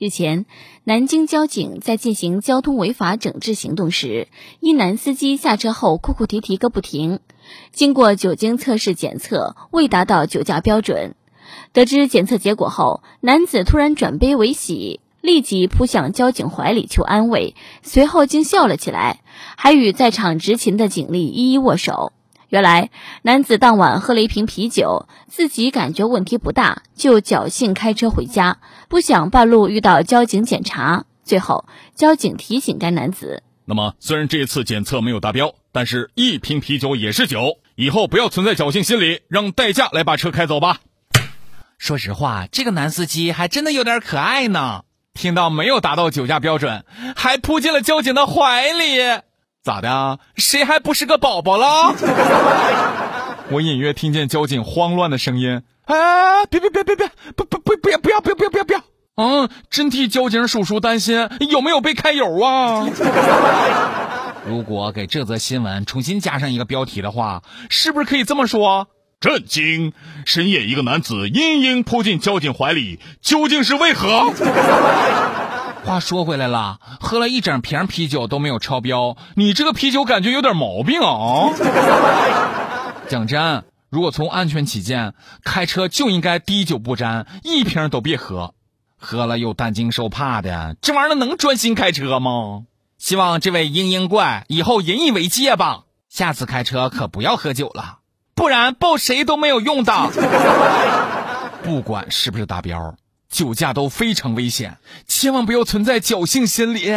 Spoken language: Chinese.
日前，南京交警在进行交通违法整治行动时，一男司机下车后哭哭啼啼个不停。经过酒精测试检测，未达到酒驾标准。得知检测结果后，男子突然转悲为喜，立即扑向交警怀里求安慰，随后竟笑了起来，还与在场执勤的警力一一握手。原来，男子当晚喝了一瓶啤酒，自己感觉问题不大，就侥幸开车回家，不想半路遇到交警检查。最后，交警提醒该男子：“那么，虽然这次检测没有达标，但是一瓶啤酒也是酒，以后不要存在侥幸心理，让代驾来把车开走吧。”说实话，这个男司机还真的有点可爱呢。听到没有达到酒驾标准，还扑进了交警的怀里。咋的？谁还不是个宝宝了？我隐约听见交警慌乱的声音：“哎，别别别别别，不不不不要不要不要不要不要不要！嗯，真替交警叔叔担心，有没有被揩油啊？” 如果给这则新闻重新加上一个标题的话，是不是可以这么说？震惊！深夜一个男子嘤嘤扑进交警怀里，究竟是为何？话说回来了，喝了一整瓶啤酒都没有超标，你这个啤酒感觉有点毛病啊！讲真，如果从安全起见，开车就应该滴酒不沾，一瓶都别喝，喝了又担惊受怕的，这玩意儿能专心开车吗？希望这位嘤嘤怪以后引以为戒吧，下次开车可不要喝酒了，不然抱谁都没有用的。不管是不是达标。酒驾都非常危险，千万不要存在侥幸心理。